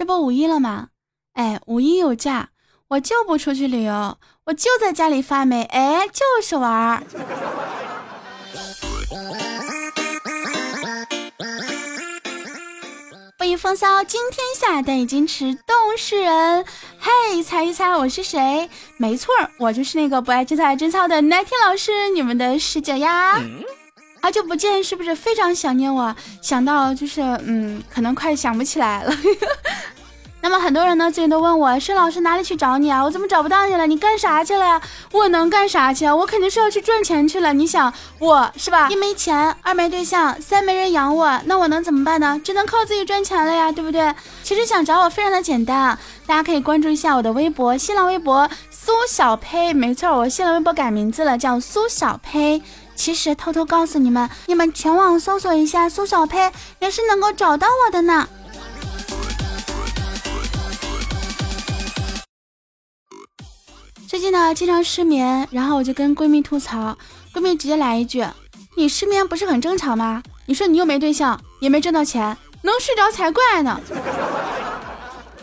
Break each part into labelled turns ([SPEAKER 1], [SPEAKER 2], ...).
[SPEAKER 1] 这不五一了吗？哎，五一有假，我就不出去旅游，我就在家里发霉，哎，就是玩儿。不以风骚惊天下，但已经迟动世人。嘿，猜一猜我是谁？没错我就是那个不爱吃菜爱真操的奶天老师，你们的师姐呀。好久不见，是不是非常想念我？想到就是，嗯，可能快想不起来了。那么很多人呢，最近都问我，申老师哪里去找你啊？我怎么找不到你了？你干啥去了呀？我能干啥去？我肯定是要去赚钱去了。你想我是吧？一没钱，二没对象，三没人养我，那我能怎么办呢？只能靠自己赚钱了呀，对不对？其实想找我非常的简单，大家可以关注一下我的微博，新浪微博苏小呸，没错，我新浪微博改名字了，叫苏小呸。其实偷偷告诉你们，你们全网搜索一下苏小呸，也是能够找到我的呢。最近呢，经常失眠，然后我就跟闺蜜吐槽，闺蜜直接来一句：“你失眠不是很正常吗？你说你又没对象，也没挣到钱，能睡着才怪呢。”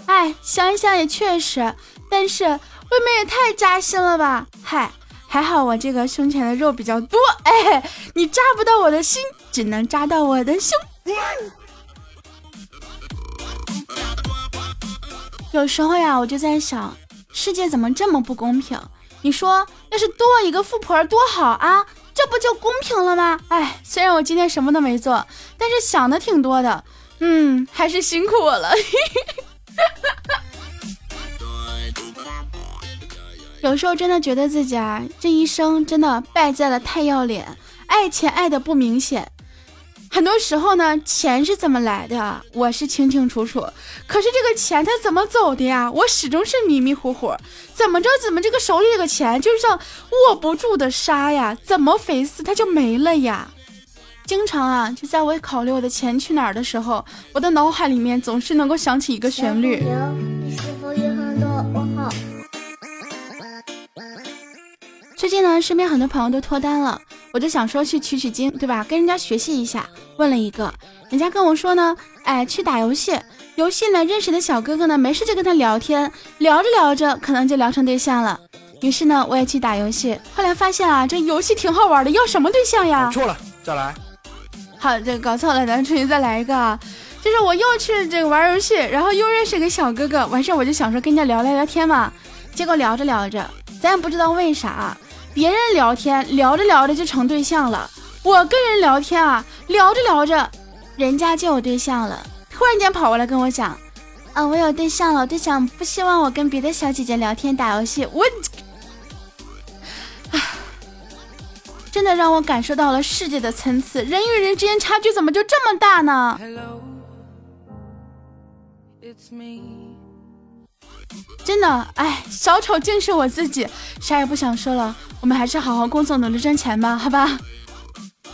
[SPEAKER 1] 哎，想一想也确实，但是未免也太扎心了吧？嗨，还好我这个胸前的肉比较多，哎，你扎不到我的心，只能扎到我的胸。有时候呀，我就在想。世界怎么这么不公平？你说，要是多一个富婆多好啊，这不就公平了吗？哎，虽然我今天什么都没做，但是想的挺多的。嗯，还是辛苦我了。有时候真的觉得自己啊，这一生真的败在了太要脸，爱钱爱的不明显。很多时候呢，钱是怎么来的，我是清清楚楚。可是这个钱它怎么走的呀？我始终是迷迷糊糊。怎么着？怎么这个手里这个钱就像握不住的沙呀？怎么肥死它就没了呀？经常啊，就在我考虑我的钱去哪儿的时候，我的脑海里面总是能够想起一个旋律。最近呢，身边很多朋友都脱单了。我就想说去取取经，对吧？跟人家学习一下。问了一个，人家跟我说呢，哎，去打游戏，游戏呢认识的小哥哥呢，没事就跟他聊天，聊着聊着可能就聊成对象了。于是呢，我也去打游戏，后来发现啊，这游戏挺好玩的，要什么对象呀？
[SPEAKER 2] 错了，再来。
[SPEAKER 1] 好，这搞错了，咱重新再来一个。就是我又去这个玩游戏，然后又认识个小哥哥，完事我就想说跟人家聊聊聊天嘛，结果聊着聊着，咱也不知道为啥。别人聊天聊着聊着就成对象了，我跟人聊天啊，聊着聊着，人家就有对象了。突然间跑过来跟我讲，啊，我有对象了，对象不希望我跟别的小姐姐聊天打游戏。我，真的让我感受到了世界的层次，人与人之间差距怎么就这么大呢？真的，哎，小丑竟是我自己，啥也不想说了。我们还是好好工作，努力赚钱吧，好吧。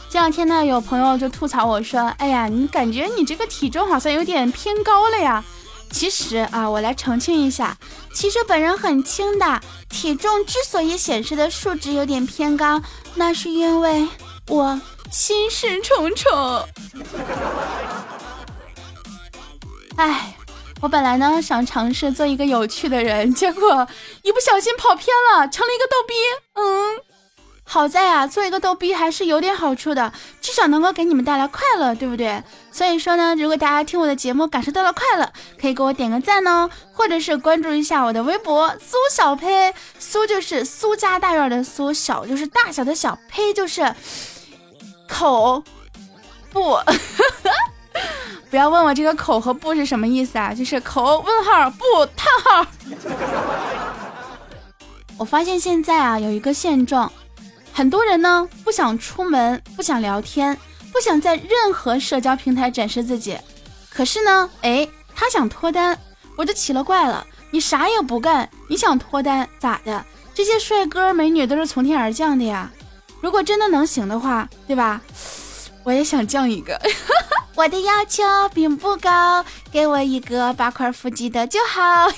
[SPEAKER 1] 这两天呢，有朋友就吐槽我说：“哎呀，你感觉你这个体重好像有点偏高了呀？”其实啊，我来澄清一下，其实本人很轻的，体重之所以显示的数值有点偏高，那是因为我心事重重。哎。我本来呢想尝试做一个有趣的人，结果一不小心跑偏了，成了一个逗逼。嗯，好在啊，做一个逗逼还是有点好处的，至少能够给你们带来快乐，对不对？所以说呢，如果大家听我的节目感受到了快乐，可以给我点个赞哦，或者是关注一下我的微博苏小呸，苏就是苏家大院的苏，小就是大小的小，呸就是口不。不要问我这个口和不是什么意思啊，就是口问号不叹号。我发现现在啊有一个现状，很多人呢不想出门，不想聊天，不想在任何社交平台展示自己。可是呢，哎，他想脱单，我就奇了怪了。你啥也不干，你想脱单咋的？这些帅哥美女都是从天而降的呀。如果真的能行的话，对吧？我也想降一个。我的要求并不高，给我一个八块腹肌的就好。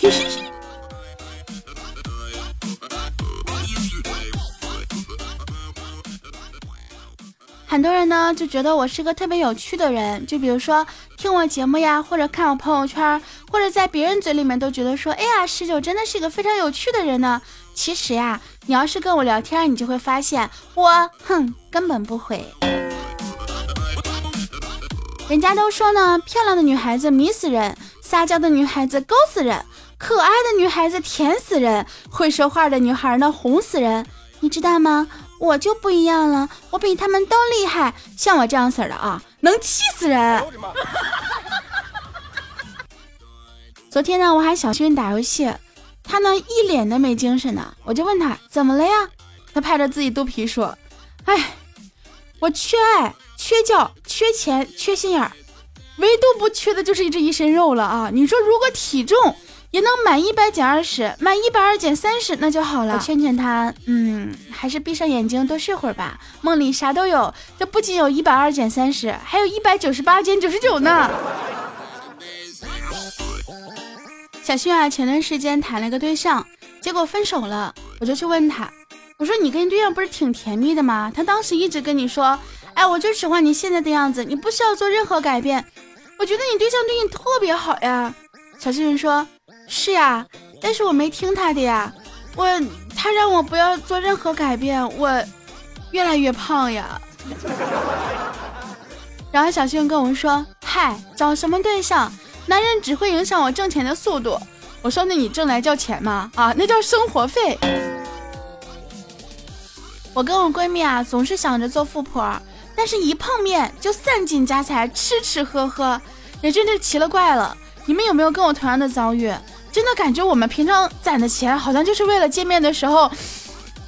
[SPEAKER 1] 很多人呢就觉得我是个特别有趣的人，就比如说听我节目呀，或者看我朋友圈，或者在别人嘴里面都觉得说，哎呀，十九真的是一个非常有趣的人呢。其实呀，你要是跟我聊天，你就会发现我，哼，根本不会。人家都说呢，漂亮的女孩子迷死人，撒娇的女孩子勾死人，可爱的女孩子甜死人，会说话的女孩呢哄死人。你知道吗？我就不一样了，我比他们都厉害。像我这样式的啊，能气死人。昨天呢，我喊小薰打游戏，他呢一脸的没精神呢，我就问他怎么了呀？他拍着自己肚皮说：“哎，我缺爱。”缺觉、缺钱、缺心眼儿，唯独不缺的就是这一身肉了啊！你说如果体重也能满一百减二十，满一百二减三十，那就好了。我劝劝他，嗯，还是闭上眼睛多睡会儿吧，梦里啥都有。这不仅有一百二减三十，还有一百九十八减九十九呢。小旭啊，前段时间谈了个对象，结果分手了，我就去问他，我说你跟对象不是挺甜蜜的吗？他当时一直跟你说。哎，我就喜欢你现在的样子，你不需要做任何改变。我觉得你对象对你特别好呀。小新人说：“是呀，但是我没听他的呀。我他让我不要做任何改变，我越来越胖呀。”然后小幸运跟我说：“嗨，找什么对象？男人只会影响我挣钱的速度。”我说：“那你挣来叫钱吗？啊，那叫生活费。”我跟我闺蜜啊，总是想着做富婆。但是，一碰面就散尽家财，吃吃喝喝，也真是奇了怪了。你们有没有跟我同样的遭遇？真的感觉我们平常攒的钱，好像就是为了见面的时候，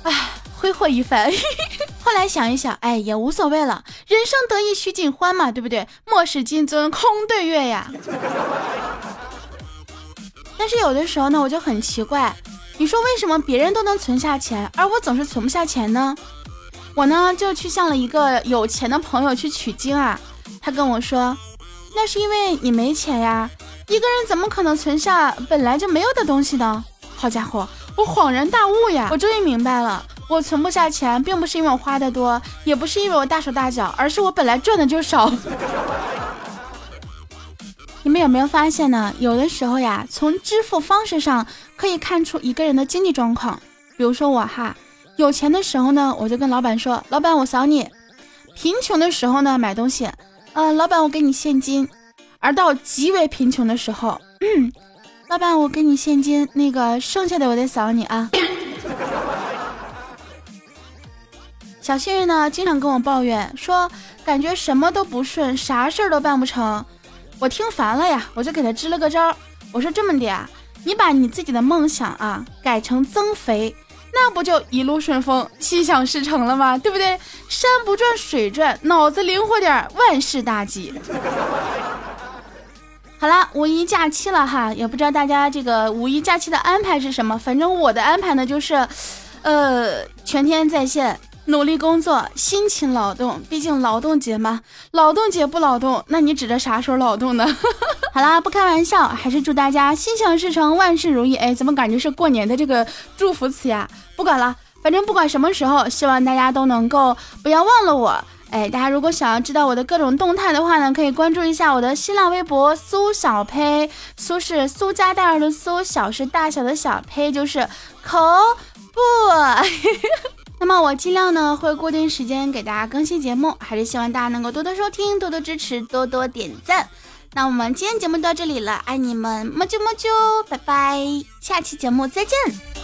[SPEAKER 1] 啊，挥霍一番。后来想一想，哎，也无所谓了，人生得意须尽欢嘛，对不对？莫使金樽空对月呀。但是有的时候呢，我就很奇怪，你说为什么别人都能存下钱，而我总是存不下钱呢？我呢就去向了一个有钱的朋友去取经啊，他跟我说，那是因为你没钱呀，一个人怎么可能存下本来就没有的东西呢？好家伙，我恍然大悟呀，我终于明白了，我存不下钱，并不是因为我花的多，也不是因为我大手大脚，而是我本来赚的就少。你们有没有发现呢？有的时候呀，从支付方式上可以看出一个人的经济状况，比如说我哈。有钱的时候呢，我就跟老板说：“老板，我扫你。”贫穷的时候呢，买东西，呃，老板，我给你现金。而到极为贫穷的时候，老板，我给你现金，那个剩下的我再扫你啊。小幸运呢，经常跟我抱怨说，感觉什么都不顺，啥事儿都办不成。我听烦了呀，我就给他支了个招。我说这么的啊，你把你自己的梦想啊改成增肥。那不就一路顺风、心想事成了吗？对不对？山不转水转，脑子灵活点，万事大吉。好啦，五一假期了哈，也不知道大家这个五一假期的安排是什么。反正我的安排呢，就是，呃，全天在线。努力工作，辛勤劳动，毕竟劳动节嘛。劳动节不劳动，那你指着啥时候劳动呢？好啦，不开玩笑，还是祝大家心想事成，万事如意。哎，怎么感觉是过年的这个祝福词呀？不管了，反正不管什么时候，希望大家都能够不要忘了我。哎，大家如果想要知道我的各种动态的话呢，可以关注一下我的新浪微博苏小呸，苏是苏家大儿的苏，小是大小的小呸，就是口不。那么我尽量呢会固定时间给大家更新节目，还是希望大家能够多多收听、多多支持、多多点赞。那我们今天节目到这里了，爱你们么啾么啾，拜拜，下期节目再见。